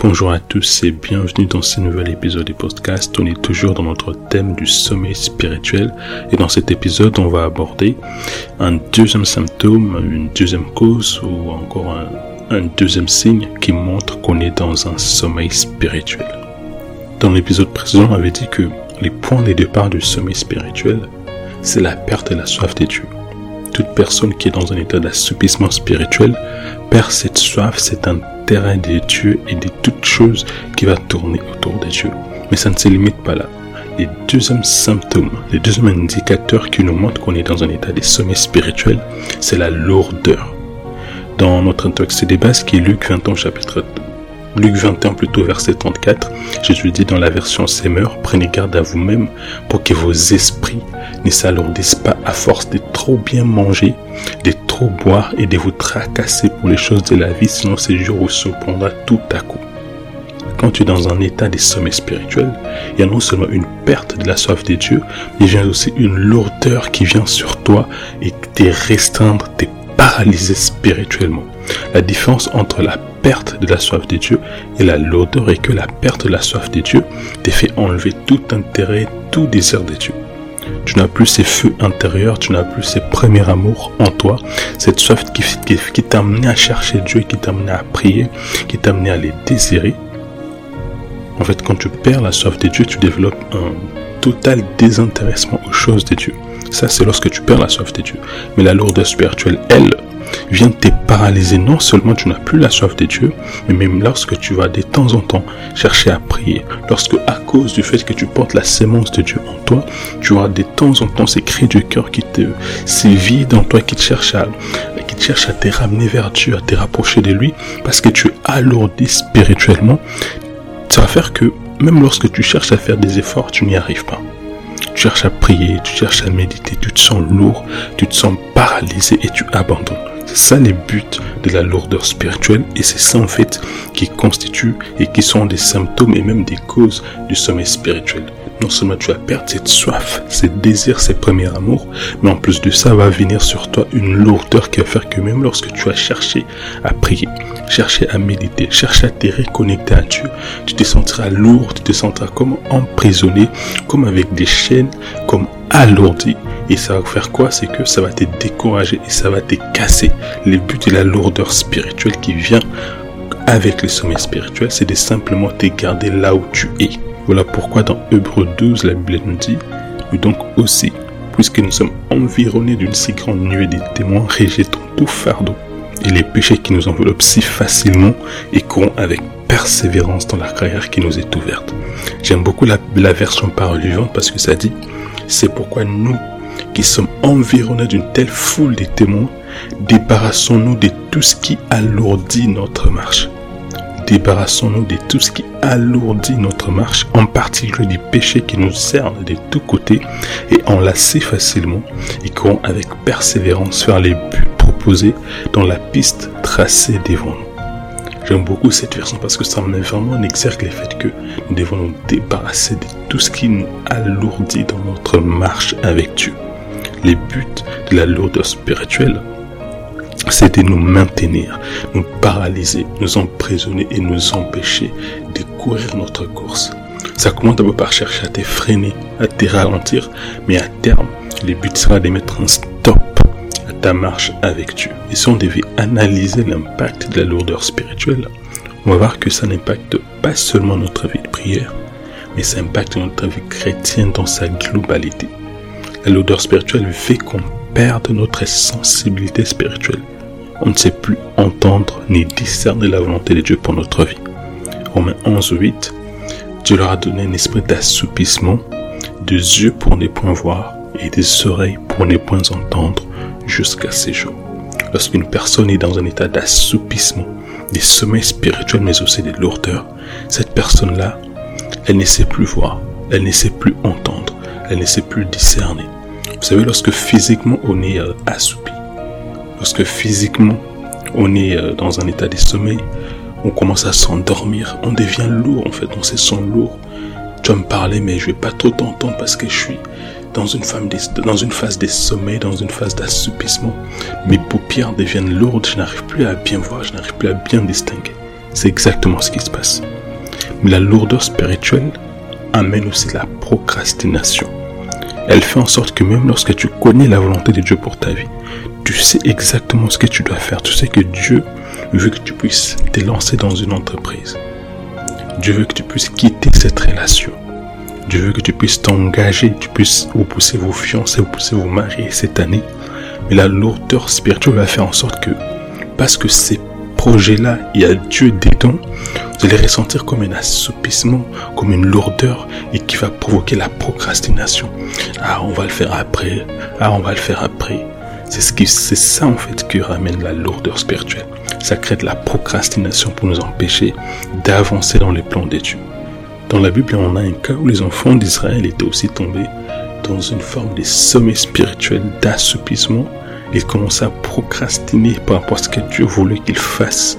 Bonjour à tous et bienvenue dans ce nouvel épisode du podcast. On est toujours dans notre thème du sommeil spirituel et dans cet épisode on va aborder un deuxième symptôme, une deuxième cause ou encore un, deuxième signe qui montre qu'on est dans un sommeil spirituel. Dans l'épisode précédent on avait dit que les points de départ du sommeil spirituel c'est la perte de la soif des dieux toute personne qui est dans un état d'assoupissement spirituel perd cette soif, cet intérêt des dieux et de toutes choses qui va tourner autour des dieux. Mais ça ne se limite pas là. Les deuxièmes symptômes, les deuxièmes indicateurs qui nous montrent qu'on est dans un état de sommeil spirituel, c'est la lourdeur. Dans notre texte des bases qui est Luc 21 chapitre Luc 21 plutôt verset 34, Jésus dit dans la version Semeur, prenez garde à vous-même pour que vos esprits ne s'alourdissent pas à force de trop bien manger, de trop boire et de vous tracasser pour les choses de la vie, sinon ces jours vous surprendra tout à coup. Quand tu es dans un état de sommeil spirituel, il y a non seulement une perte de la soif des dieux, mais il y a aussi une lourdeur qui vient sur toi et te restreindre, te paralyser spirituellement. La différence entre la perte de la soif des dieux et la lourdeur est que la perte de la soif des dieux te fait enlever tout intérêt, tout désir des dieux. Tu n'as plus ces feux intérieurs, tu n'as plus ces premiers amours en toi, cette soif qui, t'a amené à chercher Dieu, qui t'a amené à prier, qui t'a amené à les désirer. En fait, quand tu perds la soif des dieux, tu développes un total désintéressement aux choses de Dieu. Ça, c'est lorsque tu perds la soif des dieux. Mais la lourdeur spirituelle, elle, vient te paralyser. Non seulement tu n'as plus la soif de Dieu, mais même lorsque tu vas de temps en temps chercher à prier, lorsque à cause du fait que tu portes la sémence de Dieu en toi, tu auras de temps en temps ces cris du cœur qui te sévissent en toi, qui te cherchent à, qui te cherchent à te ramener vers Dieu, à te rapprocher de lui, parce que tu es alourdi spirituellement. Ça va faire que même lorsque tu cherches à faire des efforts, tu n'y arrives pas. Tu cherches à prier, tu cherches à méditer, tu te sens lourd, tu te sens paralysé et tu abandonnes. C'est ça les buts de la lourdeur spirituelle et c'est ça en fait qui constitue et qui sont des symptômes et même des causes du sommeil spirituel. Non seulement tu vas perdre cette soif, ces désirs, ces premiers amours, mais en plus de ça va venir sur toi une lourdeur qui va faire que même lorsque tu vas chercher à prier, chercher à méditer, chercher à te reconnecter à Dieu, tu te sentiras lourd, tu te sentiras comme emprisonné, comme avec des chaînes, comme alourdi. Et ça va faire quoi? C'est que ça va te décourager et ça va te casser. Le but de la lourdeur spirituelle qui vient avec le sommeil spirituel, c'est de simplement te garder là où tu es. Voilà pourquoi dans Hébreu 12, la Bible nous dit, mais donc aussi, puisque nous sommes environnés d'une si grande nuée de témoins, rejetons tout fardeau et les péchés qui nous enveloppent si facilement et courons avec persévérance dans la carrière qui nous est ouverte. J'aime beaucoup la, la version parole vivante parce que ça dit, c'est pourquoi nous, qui sommes environnés d'une telle foule de témoins, débarrassons-nous de tout ce qui alourdit notre marche. Débarrassons-nous de tout ce qui alourdit notre marche, en particulier des péchés qui nous cernent de tous côtés et enlacés facilement et courons avec persévérance vers les buts proposés dans la piste tracée devant nous. J'aime beaucoup cette version parce que ça met vraiment en exergue le fait que nous devons nous débarrasser de tout ce qui nous alourdit dans notre marche avec Dieu. Les buts de la lourdeur spirituelle, c'est de nous maintenir, nous paralyser, nous emprisonner et nous empêcher de courir notre course. Ça commence d'abord par chercher à te freiner, à te ralentir, mais à terme, le but sera de mettre un stop ta marche avec Dieu. Et si on devait analyser l'impact de la lourdeur spirituelle, on va voir que ça n'impacte pas seulement notre vie de prière, mais ça impacte notre vie chrétienne dans sa globalité. La lourdeur spirituelle fait qu'on perde notre sensibilité spirituelle. On ne sait plus entendre ni discerner la volonté de Dieu pour notre vie. Romains 11, 8, Dieu leur a donné un esprit d'assoupissement, des yeux pour ne point voir et des oreilles pour ne point entendre jusqu'à ces jours. Lorsqu'une personne est dans un état d'assoupissement, des sommeils spirituels mais aussi des lourdeurs, cette personne-là, elle ne sait plus voir, elle ne sait plus entendre, elle ne sait plus discerner. Vous savez, lorsque physiquement on est euh, assoupi, lorsque physiquement on est euh, dans un état de sommeil, on commence à s'endormir, on devient lourd en fait, on se sent lourd. Tu vas me parler mais je vais pas trop t'entendre parce que je suis dans une, dans une phase de sommeil, dans une phase d'assoupissement. Mes paupières deviennent lourdes, je n'arrive plus à bien voir, je n'arrive plus à bien distinguer. C'est exactement ce qui se passe. Mais la lourdeur spirituelle amène aussi la procrastination. Elle fait en sorte que même lorsque tu connais la volonté de Dieu pour ta vie, tu sais exactement ce que tu dois faire. Tu sais que Dieu veut que tu puisses te lancer dans une entreprise. Dieu veut que tu puisses quitter cette relation. Dieu veut que tu puisses t'engager, tu puisses vous pousser vos fiancés, vous pousser vous marier cette année. Mais la lourdeur spirituelle va faire en sorte que, parce que ces projets-là, il y a Dieu dedans, vous allez ressentir comme un assoupissement, comme une lourdeur et qui va provoquer la procrastination. Ah, on va le faire après. Ah, on va le faire après. C'est ce qui, c'est ça en fait qui ramène la lourdeur spirituelle. Ça crée de la procrastination pour nous empêcher d'avancer dans les plans des dieux. Dans la Bible, on a un cas où les enfants d'Israël étaient aussi tombés dans une forme de sommet spirituel, d'assoupissement. Ils commençaient à procrastiner par rapport à ce que Dieu voulait qu'ils fassent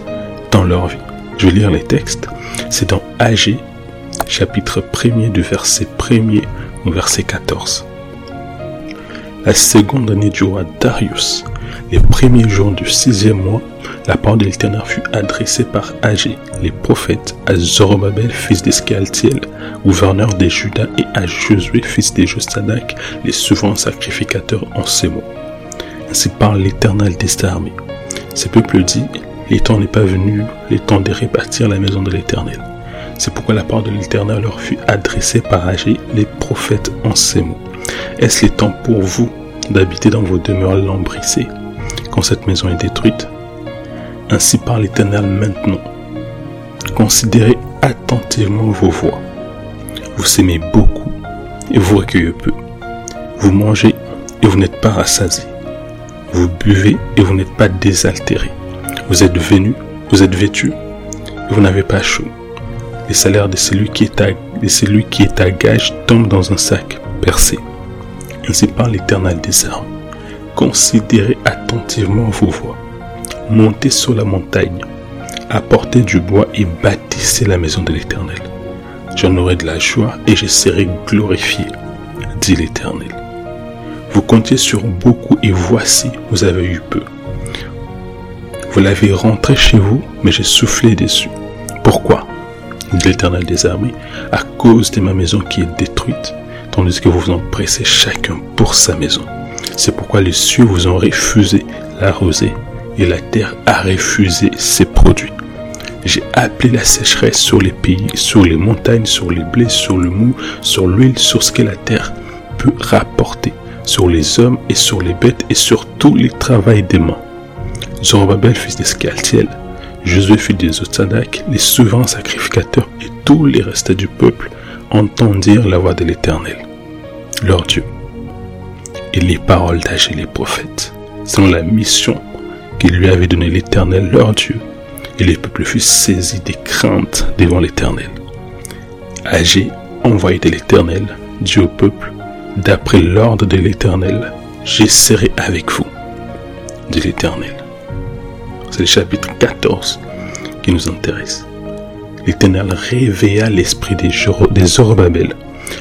dans leur vie. Je vais lire les textes. C'est dans AG, chapitre 1er du verset 1er au verset 14. La seconde année du roi Darius, les premiers jours du sixième mois, la parole de l'Éternel fut adressée par Agé, les prophètes, à Zorobabel, fils d'Escaltiel, gouverneur des Judas, et à Josué, fils de Josadak, les souverains sacrificateurs en ces mots. Ainsi parle l'Éternel des armées. Ce peuple dit, les temps n'est pas venu, les temps de rebâtir la maison de l'Éternel. C'est pourquoi la parole de l'Éternel leur fut adressée par Agé, les prophètes en ces mots. Est-ce le temps pour vous d'habiter dans vos demeures lambrissées quand cette maison est détruite? Ainsi parle l'Éternel maintenant. Considérez attentivement vos voix. Vous s'aimez beaucoup et vous recueillez peu. Vous mangez et vous n'êtes pas rassasié. Vous buvez et vous n'êtes pas désaltéré. Vous êtes venu, vous êtes vêtu vous n'avez pas chaud. Les salaires de celui qui est à, de celui qui est à gage tombent dans un sac percé. Ainsi parle l'Éternel des armes. Considérez attentivement vos voies. Montez sur la montagne, apportez du bois et bâtissez la maison de l'Éternel. J'en aurai de la joie et je serai glorifié, dit l'Éternel. Vous comptiez sur beaucoup et voici, vous avez eu peu. Vous l'avez rentré chez vous, mais j'ai soufflé dessus. Pourquoi? l'Éternel des armées, à cause de ma maison qui est détruite tandis que vous vous empressez chacun pour sa maison. C'est pourquoi les cieux vous ont refusé la rosée et la terre a refusé ses produits. J'ai appelé la sécheresse sur les pays, sur les montagnes, sur les blés, sur le mou, sur l'huile, sur ce que la terre peut rapporter, sur les hommes et sur les bêtes et sur tous les travaux des mains. Zorobabel, fils d'Escaltiel, Josué, fils de les souverains sacrificateurs et tous les restes du peuple entendirent la voix de l'Éternel, leur Dieu, et les paroles d'Agé les prophètes, selon la mission qu'il lui avait donnée l'Éternel, leur Dieu, et les peuples furent saisis des craintes devant l'Éternel. Agé, envoyé de l'Éternel, dit au peuple, d'après l'ordre de l'Éternel, serré avec vous, dit l'Éternel. C'est le chapitre 14 qui nous intéresse l'Éternel réveilla l'esprit des Zorobabel,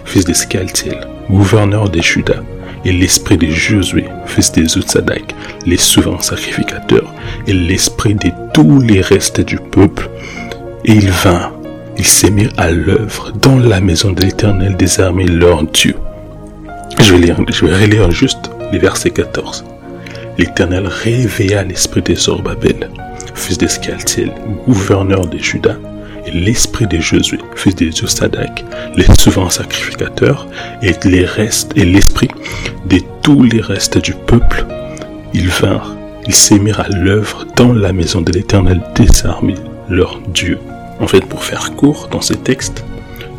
fils de Skaltiel, gouverneur des Judas, et l'esprit de Josué, fils de Zutzadak, les souverains sacrificateurs, et l'esprit de tous les restes du peuple. Et ils vinrent, ils s'est à l'œuvre dans la maison de l'Éternel des leur Dieu. Je vais, lire, relire juste les versets 14. L'Éternel réveilla l'esprit de Zorobabel, fils d'Escaltiel, gouverneur des Judas, l'esprit de Josué, fils de Josadak, les souverains sacrificateurs, et les restes, et l'esprit de tous les restes du peuple, ils vinrent, ils s'émirent à l'œuvre dans la maison de l'Éternel des leur Dieu. En fait, pour faire court dans ces textes,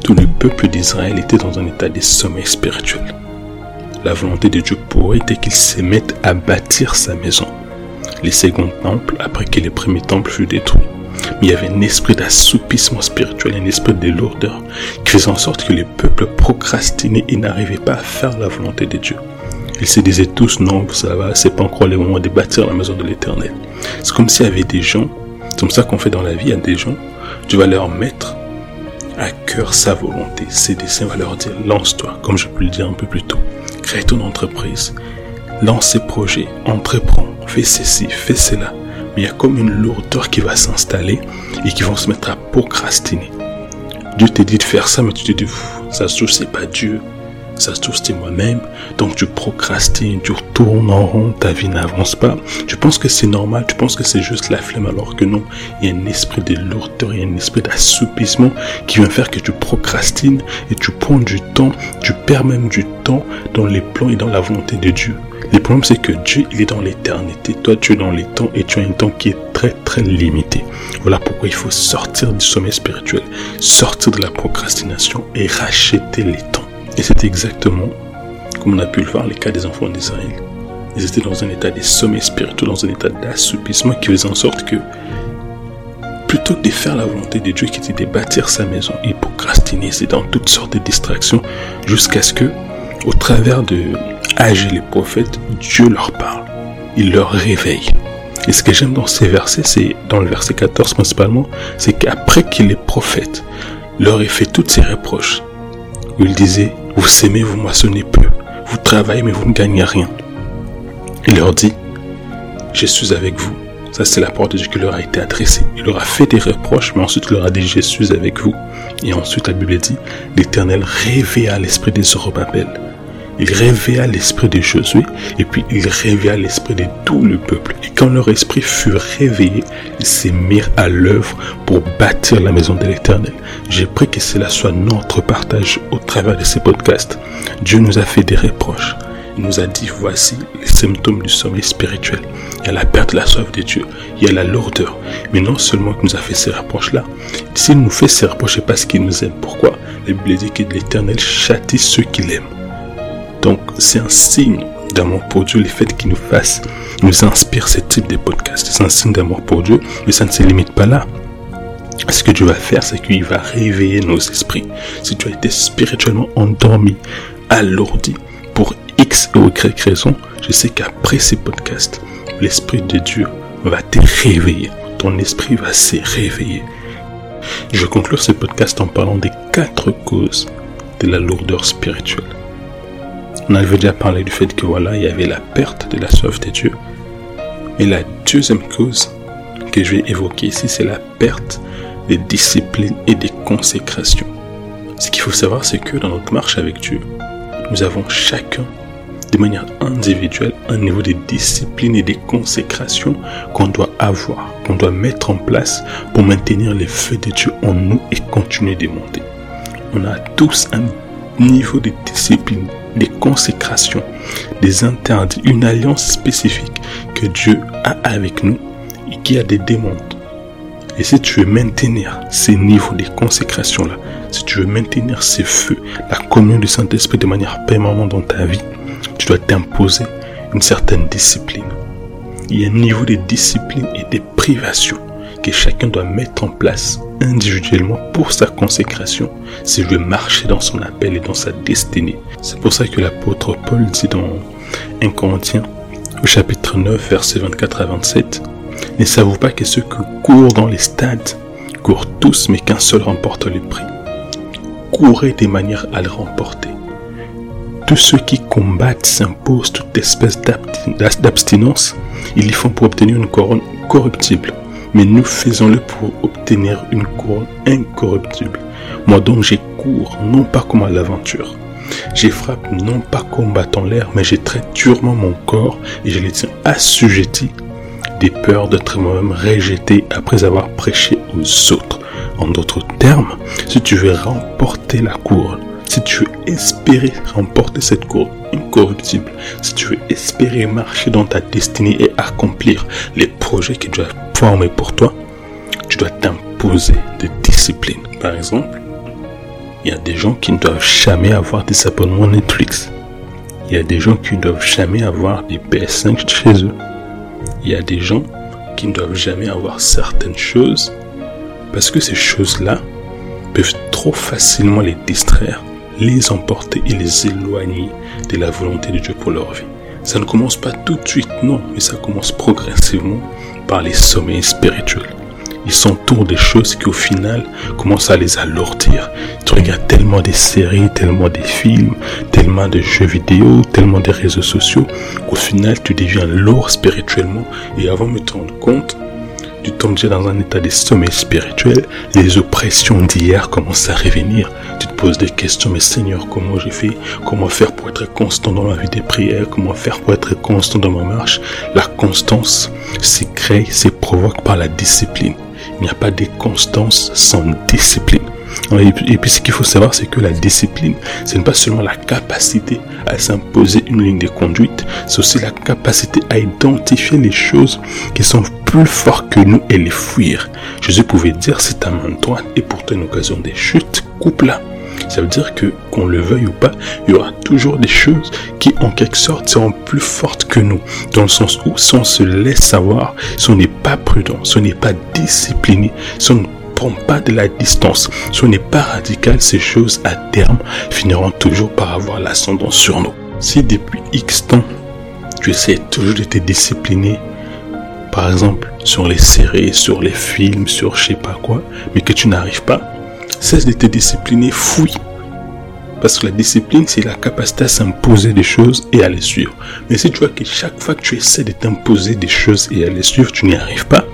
tout le peuple d'Israël était dans un état de sommeil spirituel. La volonté de Dieu pour eux était qu'ils se mettent à bâtir sa maison. Les seconds temples, après que les premiers temples furent détruits, mais il y avait un esprit d'assoupissement spirituel, un esprit de lourdeur qui faisait en sorte que les peuples procrastinaient et n'arrivaient pas à faire la volonté de Dieu. Ils se disaient tous, non, ça va, c'est pas encore le moment de bâtir la maison de l'éternel. C'est comme s'il y avait des gens, c'est comme ça qu'on fait dans la vie, il y a des gens, tu vas leur mettre à cœur sa volonté, ses desseins, va leur dire, lance-toi, comme je peux le dire un peu plus tôt, crée ton entreprise, lance ses projets, entreprends, fais ceci, fais cela, mais il y a comme une lourdeur qui va s'installer et qui vont se mettre à procrastiner. Dieu te dit de faire ça, mais tu te dis, ça se c'est pas Dieu. Ça se trouve, c'est moi-même. Donc, tu procrastines, tu retournes en rond, ta vie n'avance pas. Tu penses que c'est normal, tu penses que c'est juste la flemme, alors que non. Il y a un esprit de lourdeur, il y a un esprit d'assoupissement qui vient faire que tu procrastines et tu prends du temps, tu perds même du temps dans les plans et dans la volonté de Dieu. Le problème, c'est que Dieu, il est dans l'éternité. Toi, tu es dans les temps et tu as un temps qui est très, très limité. Voilà pourquoi il faut sortir du sommeil spirituel, sortir de la procrastination et racheter les temps. Et c'est exactement comme on a pu le voir les cas des enfants d'Israël. Ils étaient dans un état de sommeil spirituel, dans un état d'assoupissement qui faisait en sorte que plutôt que de faire la volonté de Dieu qui était de bâtir sa maison, ils procrastinaient, c'est dans toutes sortes de distractions jusqu'à ce que, au travers de Agir les prophètes, Dieu leur parle. Il leur réveille. Et ce que j'aime dans ces versets, c'est dans le verset 14 principalement, c'est qu'après qu'il les prophète leur ait fait toutes ces reproches, où il disait, vous s'aimez, vous moissonnez peu, vous travaillez, mais vous ne gagnez rien. Il leur dit, je suis avec vous. Ça, c'est la parole de Dieu qui leur a été adressée. Il leur a fait des reproches, mais ensuite il leur a dit, je suis avec vous. Et ensuite, la Bible dit, l'Éternel réveilla l'esprit des Zorobabel il réveilla l'esprit de Josué et puis il réveilla l'esprit de tout le peuple. Et quand leur esprit fut réveillé, ils se mirent à l'œuvre pour bâtir la maison de l'Éternel. J'ai pris que cela soit notre partage au travers de ces podcasts. Dieu nous a fait des reproches. Il nous a dit voici les symptômes du sommeil spirituel. Il y a la perte de la soif de Dieu. Il y a la lourdeur. Mais non seulement qu'il nous a fait ces reproches-là, s'il nous fait ces reproches, c'est parce qu'il nous aime. Pourquoi? La Bible dit que l'Éternel châtie ceux qu'il aime. Donc, c'est un signe d'amour pour Dieu, le fait qu'il nous fasse, nous inspire ce type de podcast. C'est un signe d'amour pour Dieu, mais ça ne se limite pas là. Ce que Dieu va faire, c'est qu'il va réveiller nos esprits. Si tu as été spirituellement endormi, alourdi, pour X ou Y raison, je sais qu'après ces podcasts, l'Esprit de Dieu va te réveiller. Ton esprit va se réveiller. Je conclure ce podcast en parlant des quatre causes de la lourdeur spirituelle. On avait déjà parlé du fait que voilà, il y avait la perte de la soif de Dieu. Et la deuxième cause que je vais évoquer ici, c'est la perte des disciplines et des consécrations. Ce qu'il faut savoir, c'est que dans notre marche avec Dieu, nous avons chacun, de manière individuelle, un niveau de discipline et des consécrations qu'on doit avoir, qu'on doit mettre en place pour maintenir les feux de Dieu en nous et continuer de monter. On a tous un niveau de discipline des consécrations, des interdits, une alliance spécifique que Dieu a avec nous et qui a des demandes. Et si tu veux maintenir ces niveaux de consécration-là, si tu veux maintenir ces feux, la communion du Saint-Esprit de manière permanente dans ta vie, tu dois t'imposer une certaine discipline. Il y a un niveau de discipline et de privation que chacun doit mettre en place individuellement pour sa consécration s'il veut marcher dans son appel et dans sa destinée. C'est pour ça que l'apôtre Paul dit dans 1 Corinthiens au chapitre 9 versets 24 à 27 Ne savez-vous pas que ceux qui courent dans les stades courent tous mais qu'un seul remporte le prix? Courez des manières à le remporter. Tous ceux qui combattent s'imposent toute espèce d'abstinence. Ils y font pour obtenir une couronne corruptible mais nous faisons-le pour obtenir une couronne incorruptible. Moi donc j'ai cours, non pas comme à l'aventure. J'ai frappe non pas combattant l'air, mais j'ai traite durement mon corps et je les tiens assujettis des peurs d'être moi-même rejeté après avoir prêché aux autres. En d'autres termes, si tu veux remporter la couronne, si tu veux espérer remporter cette couronne incorruptible, si tu veux espérer marcher dans ta destinée et accomplir les projets que tu as pour toi, tu dois t'imposer des disciplines. Par exemple, il y a des gens qui ne doivent jamais avoir des abonnements Netflix. Il y a des gens qui ne doivent jamais avoir des PS5 chez eux. Il y a des gens qui ne doivent jamais avoir certaines choses parce que ces choses-là peuvent trop facilement les distraire les emporter et les éloigner de la volonté de Dieu pour leur vie. Ça ne commence pas tout de suite, non, mais ça commence progressivement par les sommeils spirituels. ils s'entourent des choses qui au final commencent à les alourdir. Tu regardes tellement des séries, tellement des films, tellement de jeux vidéo, tellement des réseaux sociaux, qu'au final tu deviens lourd spirituellement et avant de te rendre compte, tu tombes déjà dans un état de sommeil spirituel, les oppressions d'hier commencent à revenir. Tu te poses des questions, mais Seigneur, comment j'ai fait Comment faire pour être constant dans ma vie des prières? Comment faire pour être constant dans ma marche? La constance s'est créée, s'est provoque par la discipline. Il n'y a pas de constance sans discipline. Et puis, ce qu'il faut savoir, c'est que la discipline, ce n'est pas seulement la capacité à s'imposer une ligne de conduite, c'est aussi la capacité à identifier les choses qui sont plus fortes que nous et les fuir. Jésus pouvait dire, c'est ta main droite et pourtant une occasion des chutes, coupe-la. Ça veut dire que, qu'on le veuille ou pas, il y aura toujours des choses qui, en quelque sorte, seront plus fortes que nous. Dans le sens où, si on se laisse savoir, si on n'est pas prudent, si on n'est pas discipliné, si on ne prend pas de la distance, si on n'est pas radical, ces choses, à terme, finiront toujours par avoir l'ascendant sur nous. Si depuis X temps, tu essaies toujours de te discipliner, par exemple, sur les séries, sur les films, sur je sais pas quoi, mais que tu n'arrives pas, Cesse de te discipliner, fouille. Parce que la discipline, c'est la capacité à s'imposer des choses et à les suivre. Mais si tu vois que chaque fois que tu essaies de t'imposer des choses et à les suivre, tu n'y arrives pas,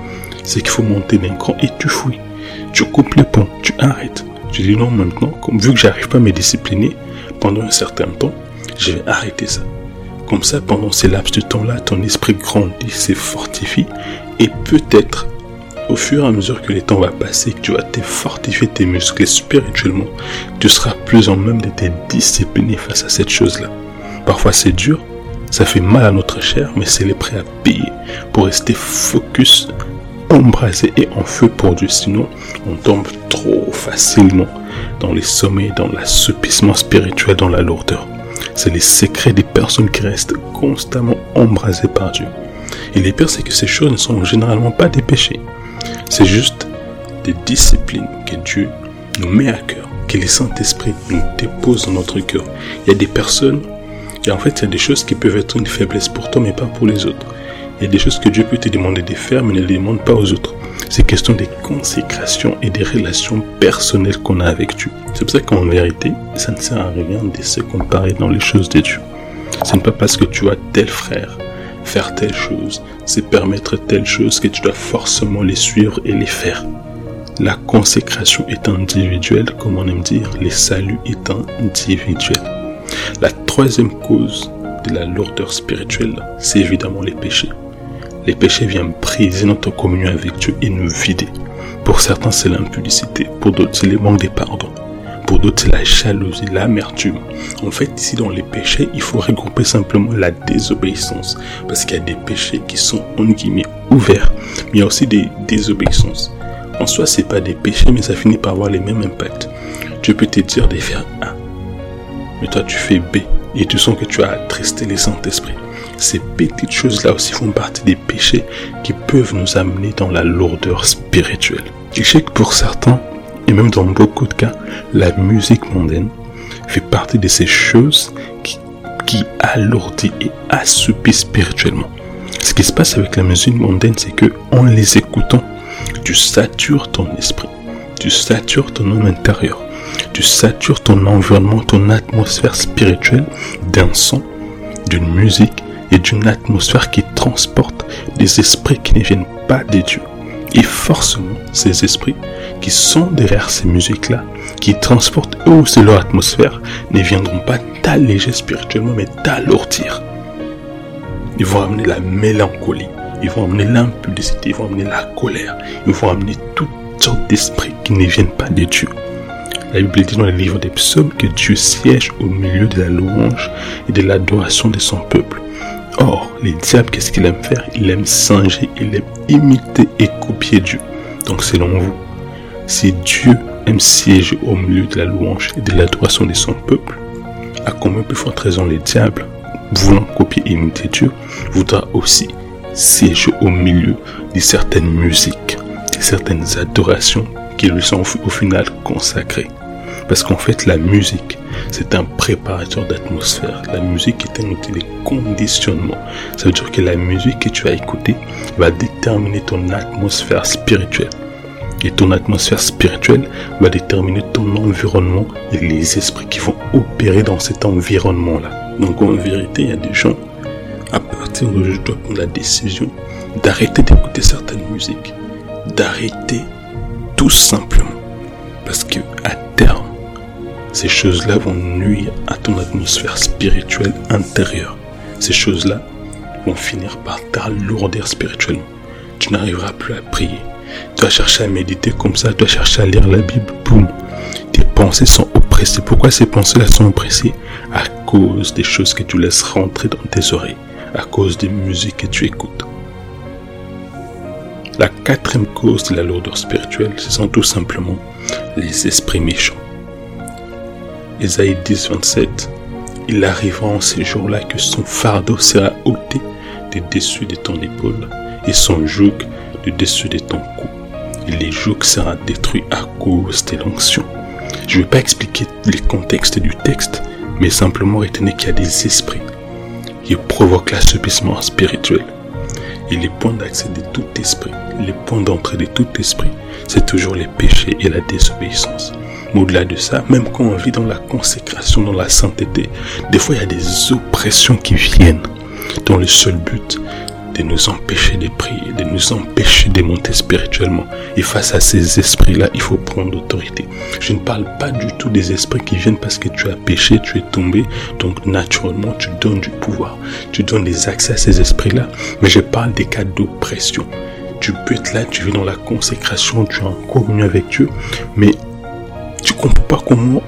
c'est qu'il faut monter d'un cran et tu fouilles. Tu coupes les ponts, tu arrêtes. Tu dis non maintenant, comme vu que j'arrive pas à me discipliner pendant un certain temps, je vais arrêter ça. Comme ça, pendant ces laps de temps-là, ton esprit grandit, se fortifie et peut-être au fur et à mesure que le temps va passer, que tu vas te fortifier tes muscles spirituellement, tu seras plus en même de te discipliner face à cette chose-là. Parfois c'est dur, ça fait mal à notre chair, mais c'est le prêt à payer pour rester focus, embrasé et en feu pour Dieu. Sinon, on tombe trop facilement dans les sommets, dans l'assoupissement spirituel, dans la lourdeur. C'est les secrets des personnes qui restent constamment embrasées par Dieu. Et les pire, c'est que ces choses ne sont généralement pas des péchés. C'est juste des disciplines que Dieu nous met à cœur, que le Saint-Esprit nous dépose dans notre cœur. Il y a des personnes, et en fait, il y a des choses qui peuvent être une faiblesse pour toi, mais pas pour les autres. Il y a des choses que Dieu peut te demander de faire, mais ne les demande pas aux autres. C'est question des consécrations et des relations personnelles qu'on a avec Dieu. C'est pour ça qu'en vérité, ça ne sert à rien de se comparer dans les choses de Dieu. Ce n'est pas parce que tu as tel frère, faire telle chose, c'est permettre telle chose que tu dois forcément les suivre et les faire. La consécration est individuelle, comme on aime dire, le salut est individuel. La troisième cause de la lourdeur spirituelle, c'est évidemment les péchés. Les péchés viennent briser notre communion avec Dieu et nous vider. Pour certains, c'est l'impudicité, pour d'autres, c'est le manque de pardon. Pour d'autres, c'est la jalousie, l'amertume. En fait, ici, dans les péchés, il faut regrouper simplement la désobéissance. Parce qu'il y a des péchés qui sont, en guillemets, ouverts. Mais il y a aussi des désobéissances. En soi, c'est pas des péchés, mais ça finit par avoir les mêmes impacts. Tu peux te dire de faire A. Mais toi, tu fais B. Et tu sens que tu as attristé les Saint-Esprit. Ces petites choses-là aussi font partie des péchés qui peuvent nous amener dans la lourdeur spirituelle. Je sais que pour certains, et même dans beaucoup de cas, la musique mondaine fait partie de ces choses qui, qui alourdit et assoupit spirituellement. Ce qui se passe avec la musique mondaine, c'est que en les écoutant, tu satures ton esprit, tu satures ton homme intérieur, tu satures ton environnement, ton atmosphère spirituelle d'un son, d'une musique et d'une atmosphère qui transporte des esprits qui ne viennent pas des dieux. Et forcément, ces esprits qui sont derrière ces musiques-là, qui transportent eux aussi leur atmosphère, ne viendront pas t'alléger spirituellement, mais t'alourdir. Ils vont amener la mélancolie, ils vont amener l'impudicité, ils vont amener la colère, ils vont amener toutes sortes d'esprits qui ne viennent pas de Dieu. La Bible dit dans le livre des psaumes que Dieu siège au milieu de la louange et de l'adoration de son peuple. Or, les diables, qu'est-ce qu'il aime faire? Il aime singer, il aime imiter et copier Dieu. Donc, selon vous, si Dieu aime siéger au milieu de la louange et de l'adoration de son peuple, à combien plus forte raison les diables, voulant copier et imiter Dieu, voudra aussi siéger au milieu de certaines musiques, de certaines adorations qui lui sont au final consacrées? Parce qu'en fait, la musique, c'est un préparateur d'atmosphère. La musique est un outil de conditionnement. Ça veut dire que la musique que tu as écoutée va déterminer ton atmosphère spirituelle. Et ton atmosphère spirituelle va déterminer ton environnement et les esprits qui vont opérer dans cet environnement-là. Donc en vérité, il y a des gens, à partir où je dois prendre la décision d'arrêter d'écouter certaines musiques, d'arrêter tout simplement. Parce que à terme, ces choses-là vont nuire à ton atmosphère spirituelle intérieure. Ces choses-là vont finir par t'alourdir spirituellement. Tu n'arriveras plus à prier. Tu vas chercher à méditer comme ça, tu vas chercher à lire la Bible, boum. Tes pensées sont oppressées. Pourquoi ces pensées-là sont oppressées? À cause des choses que tu laisses rentrer dans tes oreilles, à cause des musiques que tu écoutes. La quatrième cause de la lourdeur spirituelle, ce sont tout simplement les esprits méchants. Isaïe 10, 27. Il arrivera en ces jours-là que son fardeau sera ôté de dessus de ton épaule et son joug de dessus de ton cou. Et les jougs sera détruit à cause de l'onction. Je ne vais pas expliquer les contextes du texte, mais simplement retenez qu'il y a des esprits qui provoquent l'assouplissement spirituel. Et les points d'accès de tout esprit, les points d'entrée de tout esprit, c'est toujours les péchés et la désobéissance. Mais au-delà de ça, même quand on vit dans la consécration, dans la sainteté, des fois il y a des oppressions qui viennent dans le seul but de nous empêcher de prier, de nous empêcher de monter spirituellement. Et face à ces esprits-là, il faut prendre autorité. Je ne parle pas du tout des esprits qui viennent parce que tu as péché, tu es tombé, donc naturellement tu donnes du pouvoir, tu donnes des accès à ces esprits-là. Mais je parle des cas d'oppression. Tu peux être là, tu vis dans la consécration, tu es en communion avec Dieu, mais tu comprends pas comment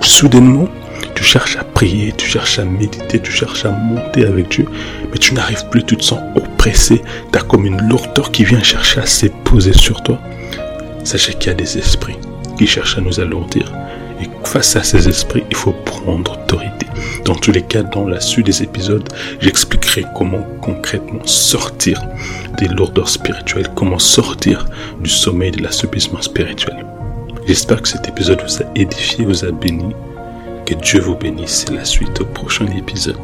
soudainement tu cherches à prier, tu cherches à méditer, tu cherches à monter avec Dieu, mais tu n'arrives plus, tu te sens oppressé, tu as comme une lourdeur qui vient chercher à s'époser sur toi. Sachez qu'il y a des esprits qui cherchent à nous alourdir. Et face à ces esprits, il faut prendre autorité. Dans tous les cas, dans la suite des épisodes, j'expliquerai comment concrètement sortir des lourdeurs spirituelles, comment sortir du sommeil de l'assouplissement spirituel. J'espère que cet épisode vous a édifié, vous a béni. Que Dieu vous bénisse. C'est la suite au prochain épisode.